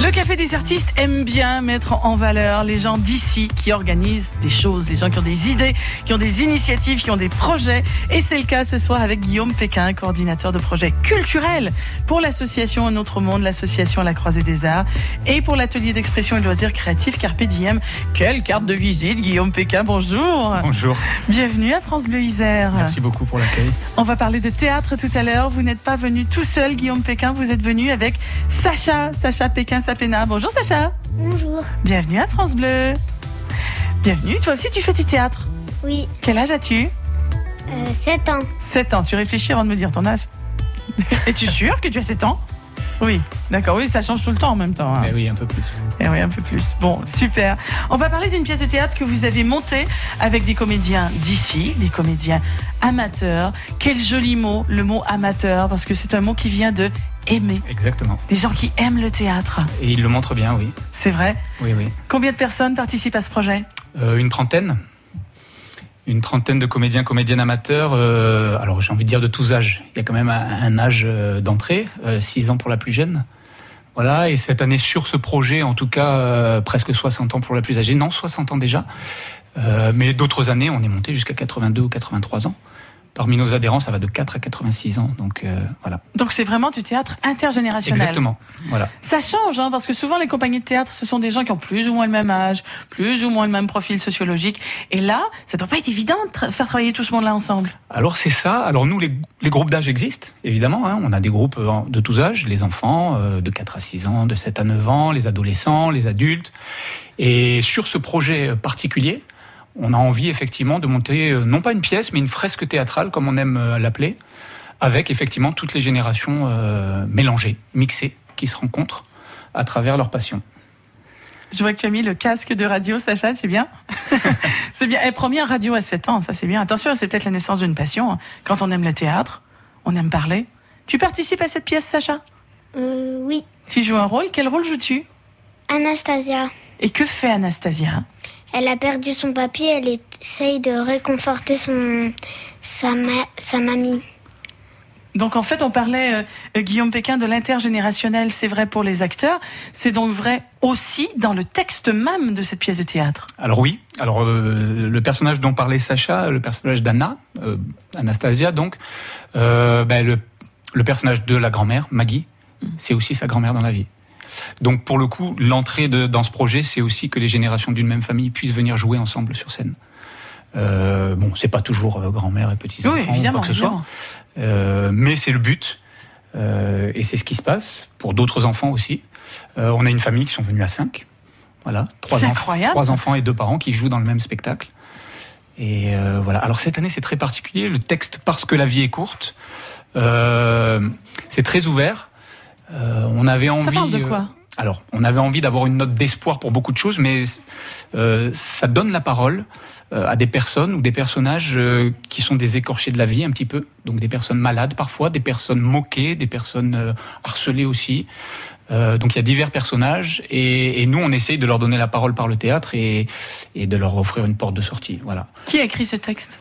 Le Café des artistes aime bien mettre en valeur les gens d'ici qui organisent des choses, les gens qui ont des idées, qui ont des initiatives, qui ont des projets. Et c'est le cas ce soir avec Guillaume Pékin, coordinateur de projets culturels pour l'association Un autre monde, l'association à la croisée des arts et pour l'atelier d'expression et de loisirs créatifs Carpe Diem. Quelle carte de visite, Guillaume Pékin, bonjour. Bonjour. Bienvenue à France Bleu Isère. Merci beaucoup pour l'accueil. On va parler de théâtre tout à l'heure. Vous n'êtes pas venu tout seul, Guillaume Pékin, vous êtes venu avec Sacha, Sacha Pékin Sapena. Bonjour Sacha. Bonjour. Bienvenue à France Bleu. Bienvenue. Toi aussi, tu fais du théâtre. Oui, Quel âge as-tu? Euh, 7 ans. 7 ans. Tu réfléchis avant de me dire ton âge. Es-tu sûr que tu as 7 ans? Oui, d'accord. Oui, ça change tout le temps en même temps. hein. Eh oui, un peu plus. Eh oui, un peu plus. Bon, super. On va parler d'une pièce de théâtre que vous avez montée avec des comédiens d'ici, des comédiens amateurs. Quel joli mot, le mot amateur, parce que c'est un mot qui vient de aimer. Exactement. Des gens qui aiment le théâtre. Et il le montre bien, oui. C'est vrai. Oui, oui. Combien de personnes participent à ce projet Euh, une trentaine. Une trentaine de comédiens, comédiennes amateurs. euh, alors, j'ai envie de dire de tous âges. Il y a quand même un, âge euh, d'entrée, 6 ans pour la plus jeune. Voilà, et cette année sur ce projet, en tout cas, euh, presque 60 ans pour la plus âgée. Non, 60 ans déjà. Euh, mais d'autres années, on est monté jusqu'à 82 ou 83 ans. Parmi nos adhérents, ça va de 4 à 86 ans. Donc, euh, voilà. Donc c'est vraiment du théâtre intergénérationnel. Exactement. Voilà. Ça change, hein, parce que souvent les compagnies de théâtre, ce sont des gens qui ont plus ou moins le même âge, plus ou moins le même profil sociologique. Et là, ça doit pas être évident de tra- faire travailler tout ce monde-là ensemble. Alors c'est ça. Alors nous, les, les groupes d'âge existent, évidemment. hein. On a des groupes euh, de tous âges, les enfants euh, de 4 à 6 ans, de 7 à 9 ans, les adolescents, les adultes. Et sur ce projet particulier, on a envie effectivement de monter, euh, non pas une pièce, mais une fresque théâtrale, comme on aime euh, l'appeler, avec effectivement toutes les générations euh, mélangées, mixées, qui se rencontrent à travers leur passion. Je vois que tu as mis le casque de radio, Sacha, c'est bien? C'est bien. Et première radio à 7 ans, ça c'est bien. Attention, c'est peut-être la naissance d'une passion. Quand on aime le théâtre, on aime parler. Tu participes à cette pièce, Sacha? Euh, oui, Tu joues un rôle? Quel rôle joues-tu? Anastasia. Et que fait Anastasia? Elle a perdu son papier, elle essaye de réconforter son, sa, ma- sa mamie. Donc en fait, on parlait, euh, euh, Guillaume Pékin, de l'intergénérationnel. C'est vrai pour les acteurs. C'est donc vrai aussi dans le texte même de cette pièce de théâtre. Alors oui, alors euh, le personnage dont parlait Sacha, le personnage d'Anna, euh, Anastasia donc, euh, ben, le, le personnage de la grand-mère, Maggie, c'est aussi sa grand-mère dans la vie. Donc pour le coup, l'entrée de- dans ce projet, c'est aussi que les générations d'une même famille puissent venir jouer ensemble sur scène. Euh, bon, c'est pas toujours euh, grand-mère et petits-enfants Oui, ou quoi que ce soit. Euh, mais c'est le but. Euh, et c'est ce qui se passe pour d'autres enfants aussi. Euh, on a une famille qui sont venus à cinq. Voilà, trois, C'est enf- incroyable, trois ça. enfants et deux parents qui jouent dans le même spectacle. Et euh, voilà. Alors cette année, c'est très particulier. Le texte, parce que la vie est courte, euh, c'est très ouvert. Euh, on avait envie. parle de quoi euh, alors, on avait envie d'avoir une note d'espoir pour beaucoup de choses, mais euh, ça donne la parole euh, à des personnes ou des personnages euh, qui sont des écorchés de la vie un petit peu, donc des personnes malades parfois, des personnes moquées, des personnes harcelées aussi. Donc il y a divers personnages et, nous on essaye de leur donner la parole par le théâtre et, et de leur offrir une porte de sortie. Voilà. Qui a écrit ce texte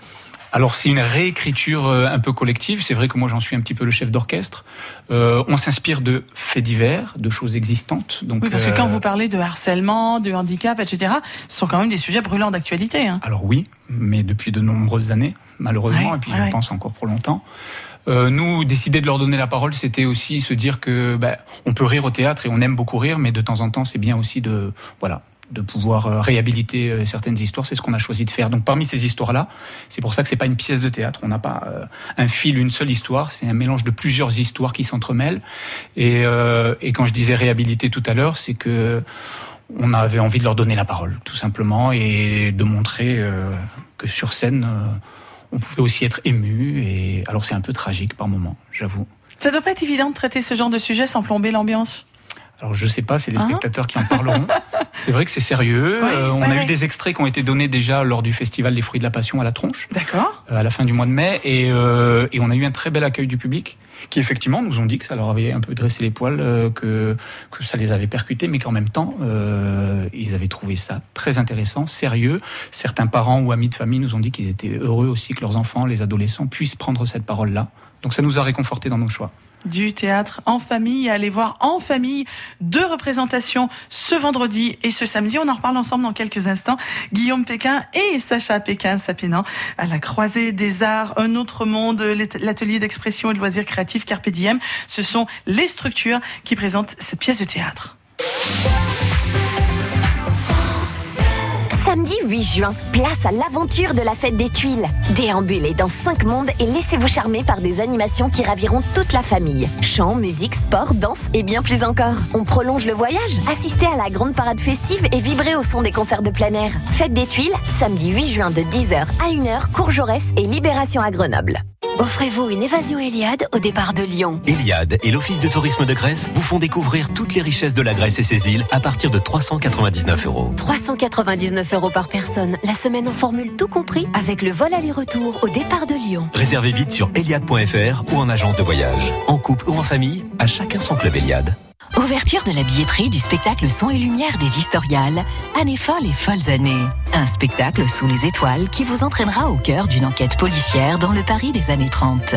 Alors c'est une réécriture euh, un peu collective. C'est vrai que moi j'en suis un petit peu le chef d'orchestre. Euh, on s'inspire de faits divers, de choses existantes. Donc Oui, parce que euh, quand vous parlez de harcèlement, de handicap, etc., ce sont quand même des sujets brûlants d'actualité. hein. Alors oui, mais depuis de nombreuses années, malheureusement, Ouais, et puis ouais, je ouais. pense encore pour longtemps. Euh, nous, décider de leur donner la parole, c'était aussi se dire que ben, on peut rire au théâtre et on aime beaucoup rire, mais de temps en temps, c'est bien aussi de voilà de pouvoir euh, réhabiliter euh, certaines histoires. C'est ce qu'on a choisi de faire. Donc parmi ces histoires-là, c'est pour ça que c'est pas une pièce de théâtre. On n'a pas euh, un fil, une seule histoire. C'est un mélange de plusieurs histoires qui s'entremêlent. Et, quand je disais réhabiliter tout à l'heure, c'est que on avait envie de leur donner la parole, tout simplement, et de montrer que sur scène, on pouvait aussi être ému. Et alors c'est un peu tragique par moments, j'avoue. Ça doit pas être évident de traiter ce genre de sujet sans plomber l'ambiance? Alors je sais pas, c'est les Hein spectateurs qui en parleront. c'est vrai que c'est sérieux. Euh, on ouais, a ouais. eu des extraits qui ont été donnés déjà lors du festival des fruits de la passion à la tronche, D'accord euh, à la fin du mois de mai, et, euh, et on a eu un très bel accueil du public, qui effectivement nous ont dit que ça leur avait un peu dressé les poils, que, que ça les avait percutés, mais qu'en même temps, ils avaient trouvé ça très intéressant, sérieux. Certains parents ou amis de famille nous ont dit qu'ils étaient heureux aussi que leurs enfants, les adolescents, puissent prendre cette parole-là. Donc ça nous a réconfortés dans nos choix. Du théâtre en famille. Allez voir en famille deux représentations ce vendredi et ce samedi. On en reparle ensemble dans quelques instants. Guillaume Pékin et Sacha Pékin Sapénan à la croisée des arts, un autre monde, l'atelier d'expression et de loisirs créatifs Carpe Diem. Ce sont les structures qui présentent cette pièce de théâtre. Samedi 8 juin, place à l'aventure de la fête des tuiles. Déambulez dans 5 mondes et laissez-vous charmer par des animations qui raviront toute la famille. Chant, musique, sport, danse et bien plus encore. On prolonge le voyage, assistez à la grande parade festive et vibrez au son des concerts de plein air. Fête des tuiles, samedi 8 juin de 10h à 1h, Cours Jaurès et Libération à Grenoble. Offrez-vous une évasion Eliade au départ de Lyon. Eliade et l'Office de tourisme de Grèce vous font découvrir toutes les richesses de la Grèce et ses îles à partir de 399 euros. 399 euros par personne, la semaine en formule tout compris, avec le vol aller-retour au départ de Lyon. Réservez vite sur eliade.fr ou en agence de voyage. En couple ou en famille, à chacun son club Eliade. Ouverture de la billetterie du spectacle Son et Lumière des Historiales, Années folles et folles années. Un spectacle sous les étoiles qui vous entraînera au cœur d'une enquête policière dans le Paris des années 30.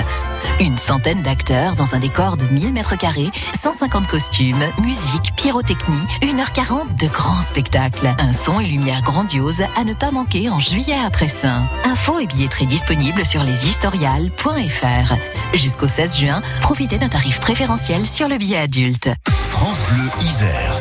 Une centaine d'acteurs dans un décor de 1000 mètres carrés, 150 costumes, musique, pyrotechnie, 1h40 de grands spectacles. Un son et lumière grandiose à ne pas manquer en juillet après Saint. Infos et billetterie disponibles sur leshistoriales.fr. Jusqu'au 16 juin, profitez d'un tarif préférentiel sur le billet adulte. France Bleu Isère.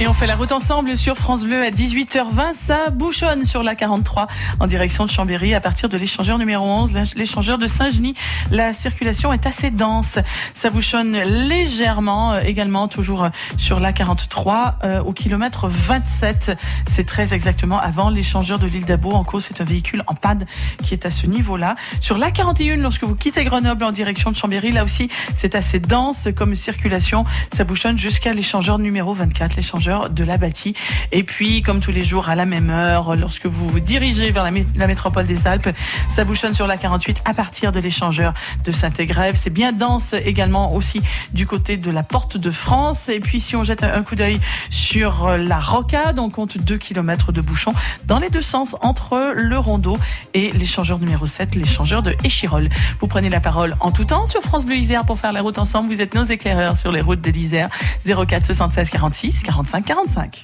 Et on fait la route ensemble sur France Bleu à 18h20. Ça bouchonne sur la 43 en direction de Chambéry à partir de l'échangeur numéro 11, l'échangeur de Saint-Genis. La circulation est assez dense. Ça bouchonne légèrement euh, également toujours euh, sur la 43 euh, au kilomètre 27. C'est très exactement avant l'échangeur de l'île d'Abo. En cause, c'est un véhicule en panne qui est à ce niveau-là. Sur la 41, lorsque vous quittez Grenoble en direction de Chambéry, là aussi, c'est assez dense comme circulation. Ça bouchonne jusqu'à l'échangeur numéro 24, l'échangeur de la bâtie. Et puis, comme tous les jours, à la même heure, lorsque vous vous dirigez vers la, métropole des Alpes, ça bouchonne sur la 48 à partir de l'échangeur de Saint-Égrève. C'est bien dense également aussi du côté de la Porte de France. Et puis, si on jette un coup d'œil sur la Rocade, on compte 2 km de bouchons dans les deux sens entre le Rondeau et l'échangeur numéro 7, l'échangeur de Échirol. Vous prenez la parole en tout temps sur France Bleu Isère pour faire la route ensemble. Vous êtes nos éclaireurs sur les routes de l'Isère. 04 76 46 45 45.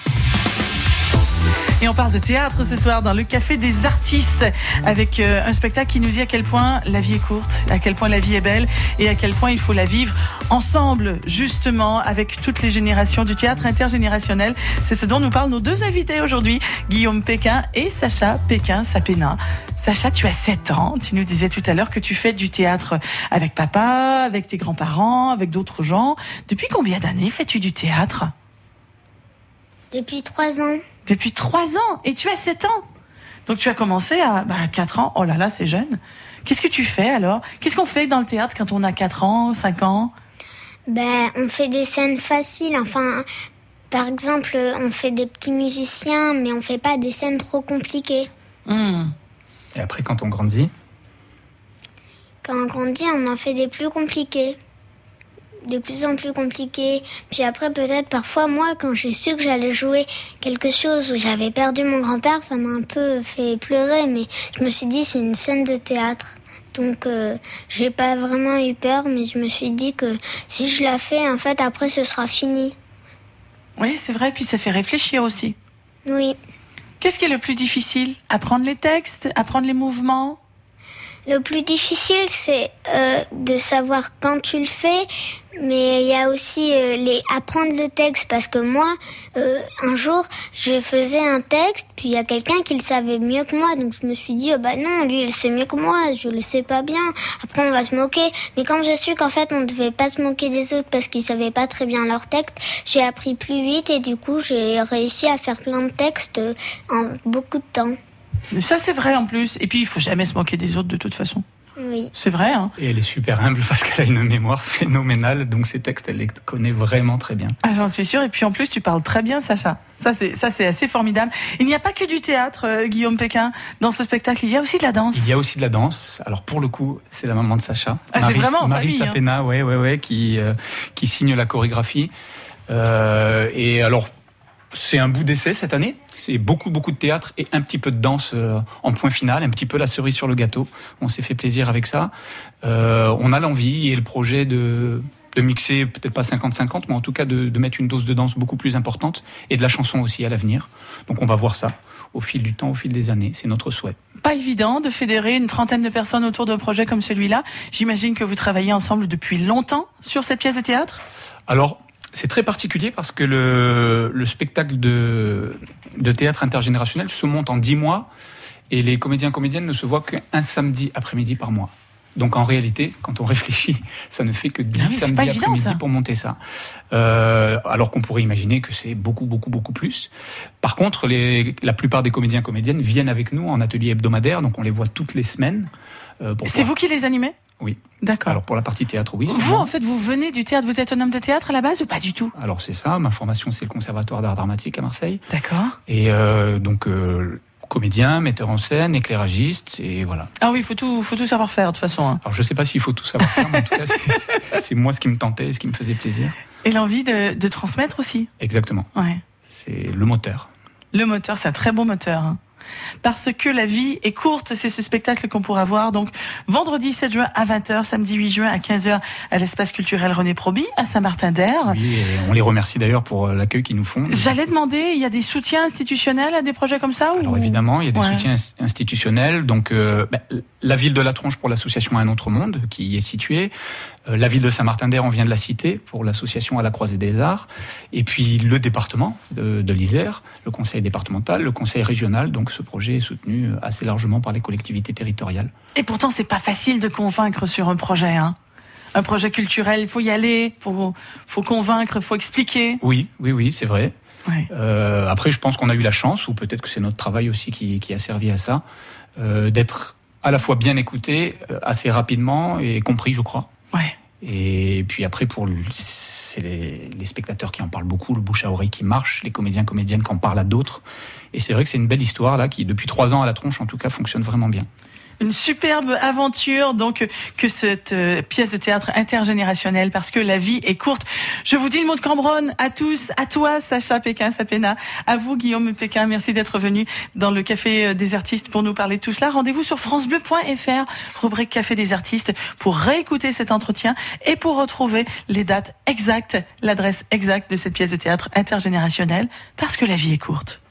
Et on parle de théâtre ce soir dans le Café des Artistes avec euh, un spectacle qui nous dit à quel point la vie est courte, à quel point la vie est belle et à quel point il faut la vivre ensemble, justement, avec toutes les générations du théâtre intergénérationnel. C'est ce dont nous parlent nos deux invités aujourd'hui, Guillaume Pékin et Sacha Pékin-Sapénin. Sacha, tu as 7 ans. Tu nous disais tout à l'heure que tu fais du théâtre avec papa, avec tes grands-parents, avec d'autres gens. Depuis combien d'années fais-tu du théâtre? Depuis trois ans. Depuis trois ans Et tu as sept ans Donc tu as commencé à bah, 4 ans. Oh là là, c'est jeune. Qu'est-ce que tu fais alors? Qu'est-ce qu'on fait dans le théâtre quand on a 4 ans, 5 ans? Ben, on fait des scènes faciles. Enfin, par exemple, on fait des petits musiciens, mais on fait pas des scènes trop compliquées. Hmm. Et après, quand on grandit? Quand on grandit, on en fait des plus compliqués de plus en plus compliqué. Puis après, peut-être parfois, moi, quand j'ai su que j'allais jouer quelque chose où j'avais perdu mon grand-père, ça m'a un peu fait pleurer, mais je me suis dit, c'est une scène de théâtre. Donc, euh, j'ai pas vraiment eu peur, mais je me suis dit que si je la fais, en fait, après, ce sera fini. Oui, c'est vrai, puis ça fait réfléchir aussi. Oui. Qu'est-ce qui est le plus difficile? Apprendre les textes Apprendre les mouvements? Le plus difficile, c'est euh, de savoir quand tu le fais, mais il y a aussi euh, les apprendre le texte parce que moi, euh, un jour, je faisais un texte, puis il y a quelqu'un qui le savait mieux que moi, donc je me suis dit, oh bah non, lui, il sait mieux que moi, je le sais pas bien. Après, on va se moquer. Mais quand je su qu'en fait, on ne devait pas se moquer des autres parce qu'ils savaient pas très bien leur texte, j'ai appris plus vite et du coup, j'ai réussi à faire plein de textes en beaucoup de temps. Mais ça, c'est vrai en plus. Et puis, il faut jamais se moquer des autres de toute façon. Oui. C'est vrai. Hein et elle est super humble parce qu'elle a une mémoire phénoménale. Donc ces textes, elle les connaît vraiment très bien. Ah, j'en suis sûre. Et puis en plus, tu parles très bien, Sacha. Ça, c'est ça, c'est assez formidable. Il n'y a pas que du théâtre, euh, Guillaume Pékin, dans ce spectacle. Il y a aussi de la danse. Il y a aussi de la danse. Alors pour le coup, c'est la maman de Sacha. Ah, c'est vraiment Marie famille, hein. Sapena, ouais, ouais, ouais, qui euh, qui signe la chorégraphie. Euh, et alors c'est un bout d'essai cette année. C'est beaucoup, beaucoup de théâtre et un petit peu de danse euh, en point final, un petit peu la cerise sur le gâteau. On s'est fait plaisir avec ça. Euh, on a l'envie et le projet de, de mixer, peut-être pas 50-50, mais en tout cas de, de, mettre une dose de danse beaucoup plus importante et de la chanson aussi à l'avenir. Donc on va voir ça au fil du temps, au fil des années. C'est notre souhait. Pas évident de fédérer une trentaine de personnes autour d'un projet comme celui-là. J'imagine que vous travaillez ensemble depuis longtemps sur cette pièce de théâtre? Alors, c'est très particulier parce que le, le spectacle de, de, théâtre intergénérationnel se monte en dix mois et les comédiens comédiennes ne se voient qu'un samedi après-midi par mois. Donc en réalité, quand on réfléchit, ça ne fait que 10 samedis après-midi pour monter ça. Euh, alors qu'on pourrait imaginer que c'est beaucoup, beaucoup, beaucoup plus. Par contre, les, la plupart des comédiens comédiennes viennent avec nous en atelier hebdomadaire, donc on les voit toutes les semaines. Euh, c'est vous qui les animez? Oui. D'accord. Alors pour la partie théâtre, oui. Vous, en fait, vous venez du théâtre, vous êtes un homme de théâtre à la base ou pas du tout? Alors c'est ça, ma formation c'est le Conservatoire d'art dramatique à Marseille. D'accord. Et euh, donc euh, comédien, metteur en scène, éclairagiste, et voilà. Ah oui, il faut tout, faut tout savoir faire de toute façon. Hein. Alors je sais pas s'il faut tout savoir faire, mais en tout cas c'est moi ce qui me tentait, ce qui me faisait plaisir. Et l'envie de, de, transmettre aussi? Exactement. Ouais. C'est le moteur. Le moteur, c'est un très bon moteur. Hein parce que la vie est courte. C'est ce spectacle qu'on pourra voir donc vendredi 7 juin à 20h, samedi 8 juin à 15h à l'espace culturel René Proby à Saint-Martin-d'Air. Oui, on les remercie d'ailleurs pour euh, l'accueil qu'ils nous font. J'allais demander, il y a des soutiens institutionnels à des projets comme ça Alors évidemment, il y a des ouais. soutiens institutionnels. Donc euh, bah, la ville de La Tronche pour l'association Un autre monde qui y est située. Euh, la ville de Saint-Martin-d'Air, on vient de la citer pour l'association à la Croisée des Arts. Et puis le département de, de l'Isère, le conseil départemental, le conseil régional. Donc ce projet est soutenu assez largement par les collectivités territoriales. Et pourtant, c'est pas facile de convaincre sur un projet. Hein un projet culturel, il faut y aller, faut, faut convaincre, faut expliquer. Oui, oui, oui, c'est vrai. Ouais. Euh, après, je pense qu'on a eu la chance, ou peut-être que c'est notre travail aussi qui, qui, a servi à ça, euh, d'être à la fois bien écouté, euh, assez rapidement et compris, je crois. Ouais. Et puis après, pour c'est les, spectateurs qui en parlent beaucoup, le bouche à oreille qui marche, les comédiens, comédiennes qui en parlent à d'autres. Et c'est vrai que c'est une belle histoire là, qui depuis trois ans à la tronche, en tout cas, fonctionne vraiment bien une superbe aventure donc que cette euh, pièce de théâtre intergénérationnelle parce que la vie est courte. Je vous dis le mot de Cambronne à tous, à toi Sacha Pékin Sapena, à vous Guillaume Pékin, merci d'être venu dans le café des artistes pour nous parler de tout cela. Rendez-vous sur francebleu.fr, rubrique café des artistes pour réécouter cet entretien et pour retrouver les dates exactes, l'adresse exacte de cette pièce de théâtre intergénérationnelle parce que la vie est courte.